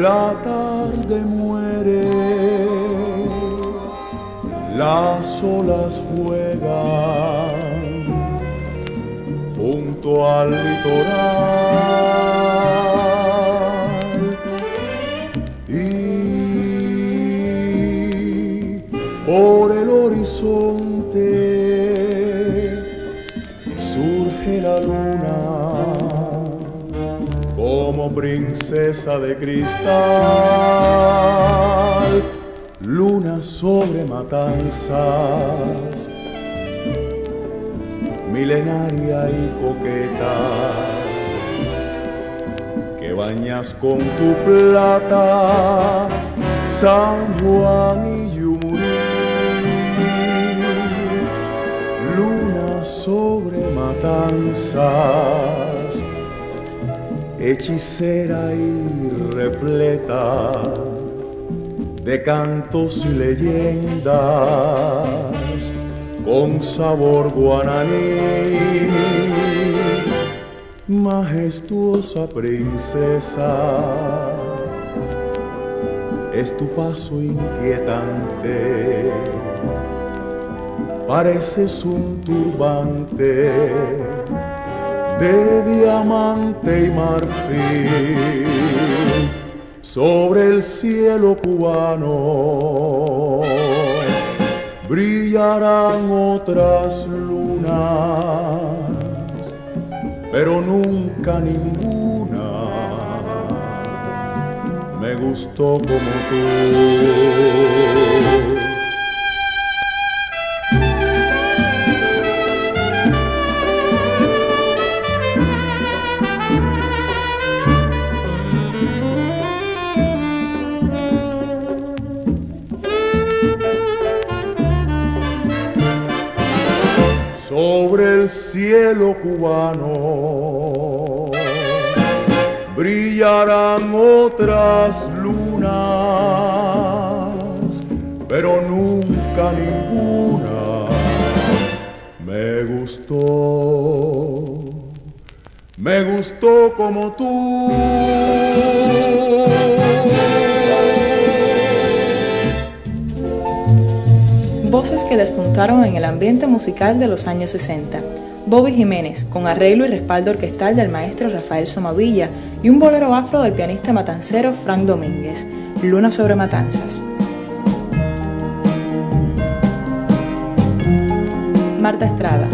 La tarde muere, las olas juegan junto al litoral princesa de cristal, luna sobre matanzas, milenaria y coqueta, que bañas con tu plata San Juan y Yumurí, luna sobre matanzas hechicera y repleta de cantos y leyendas con sabor guananí. Majestuosa princesa, es tu paso inquietante, pareces un turbante de diamante y marfil sobre el cielo cubano brillarán otras lunas, pero nunca ninguna me gustó como tú. Cielo cubano brillarán otras lunas, pero nunca ninguna me gustó, me gustó como tú. Voces que despuntaron en el ambiente musical de los años 60. Bobby Jiménez, con arreglo y respaldo orquestal del maestro Rafael Somavilla y un bolero afro del pianista matancero Frank Domínguez, Luna sobre Matanzas. Marta Estrada,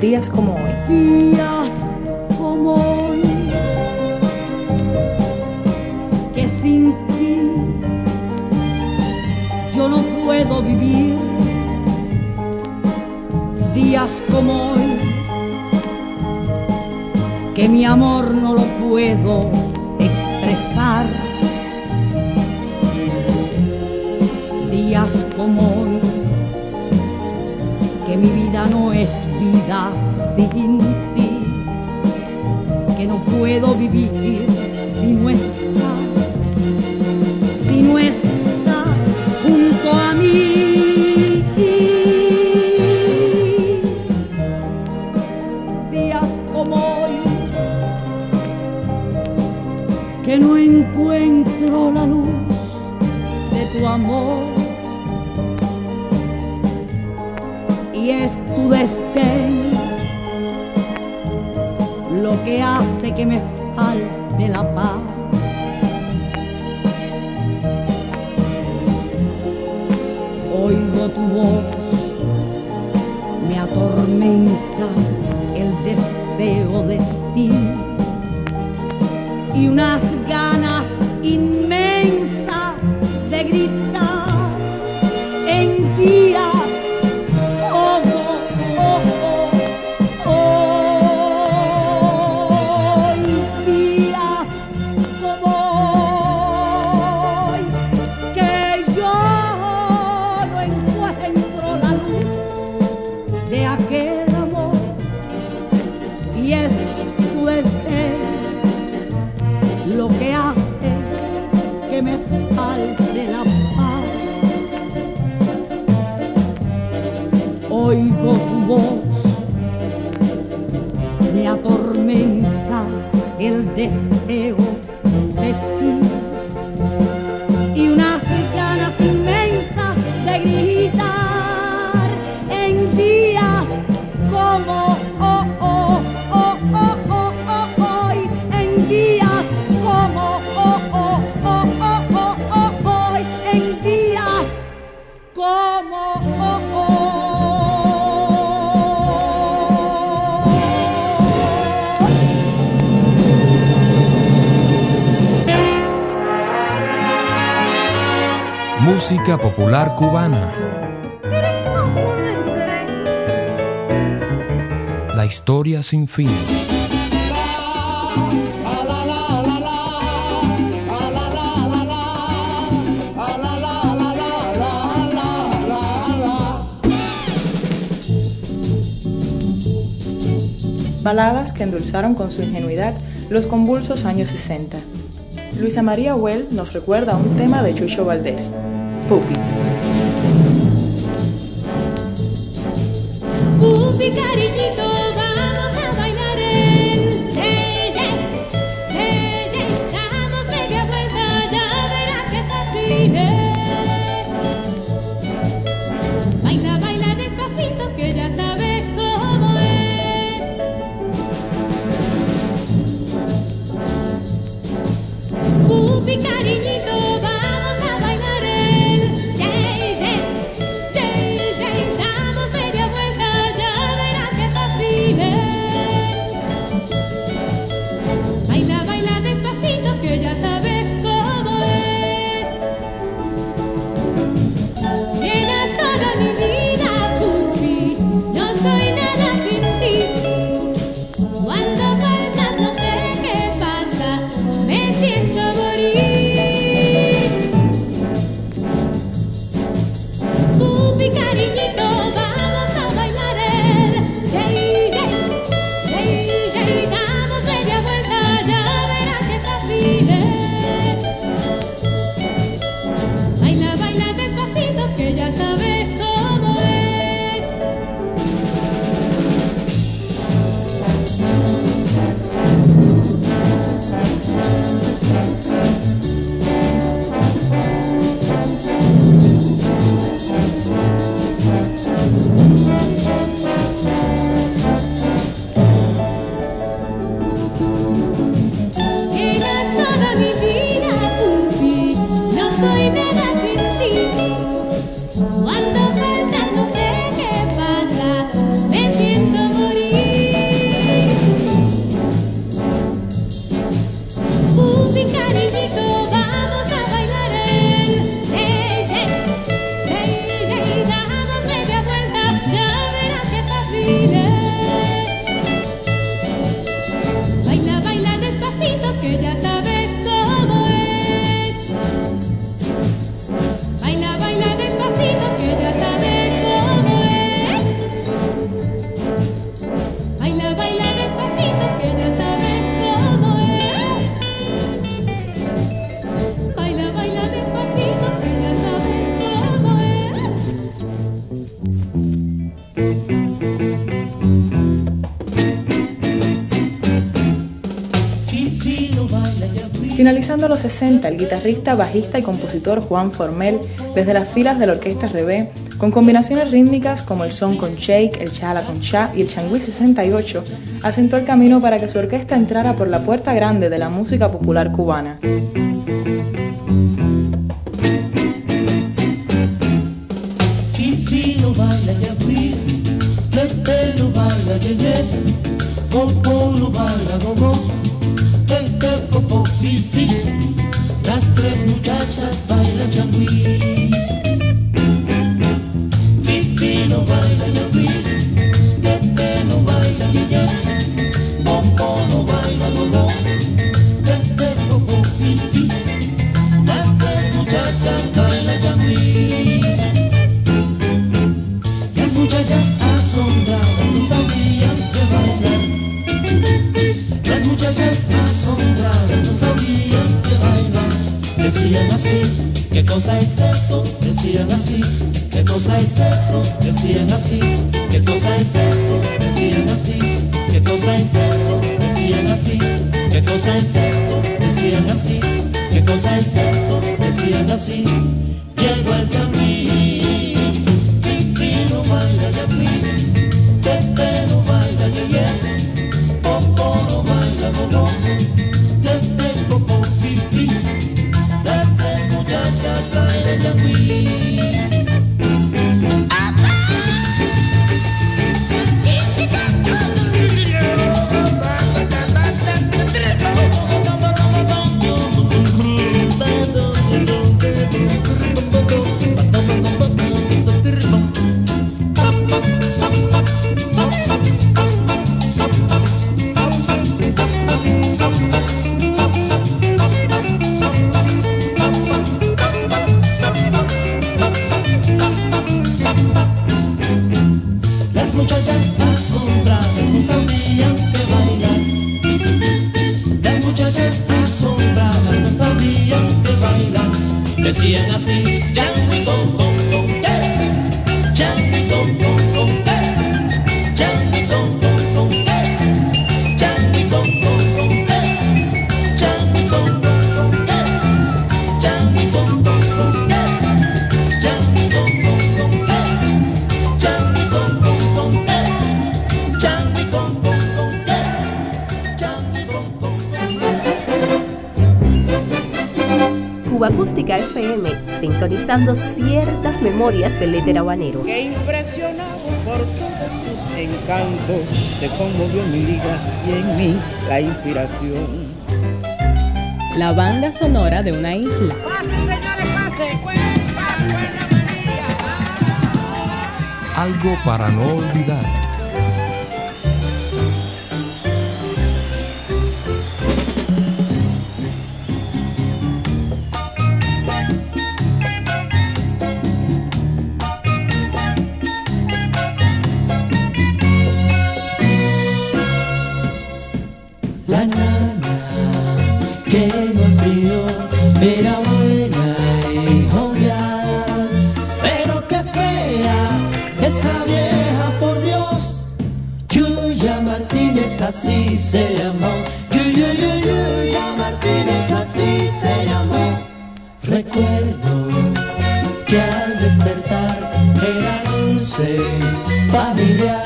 Días como hoy. días como hoy, que sin ti yo no puedo vivir. Días como hoy, que mi amor no lo puedo expresar. Días como hoy, que mi vida no es vida sin ti, que no puedo vivir si no estás, lo que hace que me falte la paz. Oigo tu voz, me atormenta el deseo de ti y unas ganas inmensas el deseo Popular cubana. La historia sin fin. Baladas que endulzaron con su ingenuidad los convulsos años 60. Luisa María Well nos recuerda un tema de Chucho Valdés, Pupi. Finalizando los 60, el guitarrista, bajista y compositor Juan Formel, desde las filas de la Orquesta Rebé, con combinaciones rítmicas como el son con shake, el chala con cha y el changüí 68, asentó el camino para que su orquesta entrara por la puerta grande de la música popular cubana. muchachas asombradas no sabían que bailar. Las muchachas asombradas no sabían que bailar. Decían así, ¿qué cosa es esto? Decían así, ¿qué cosa es esto? Decían así, ¿qué cosa es esto? Decían así, ¿qué cosa es esto? Decían así, ¿qué cosa es esto? Decían así, ¿qué cosa es esto? Decían así, llegó el Acústica FM, sintonizando ciertas memorias del éter habanero. Que impresionado por todos tus encantos, se conmovió mi liga y en mí la inspiración. La banda sonora de una isla. Algo para no olvidar. Era buena y jovial, pero qué fea esa vieja, por Dios. Yuya Martínez así se llamó, Yuya, Yuya, Martínez así se llamó. Recuerdo que al despertar era dulce, familiar,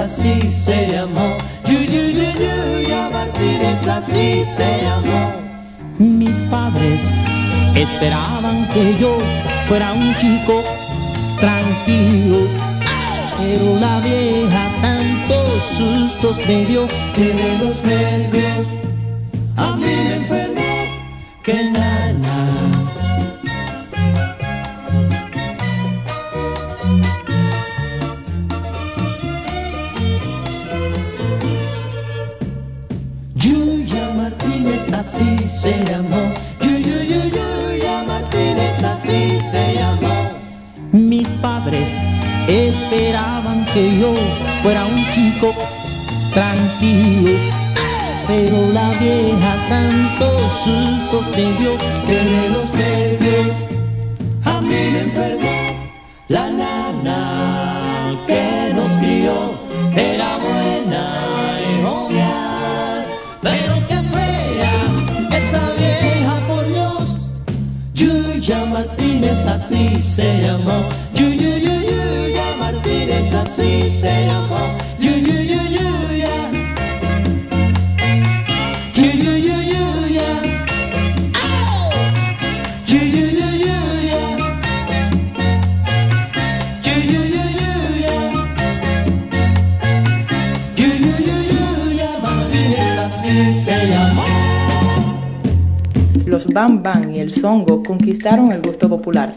así se llamó, Yuya, Yuya, Yuya Martínez así se llamó. Mis padres esperaban que yo fuera un chico tranquilo, pero la vieja tantos sustos me dio que de los nervios a mí me enfermó que nana. Fuera un chico tranquilo, pero la vieja tantos sustos me dio que de los Bam Bam y el Songo conquistaron el gusto popular.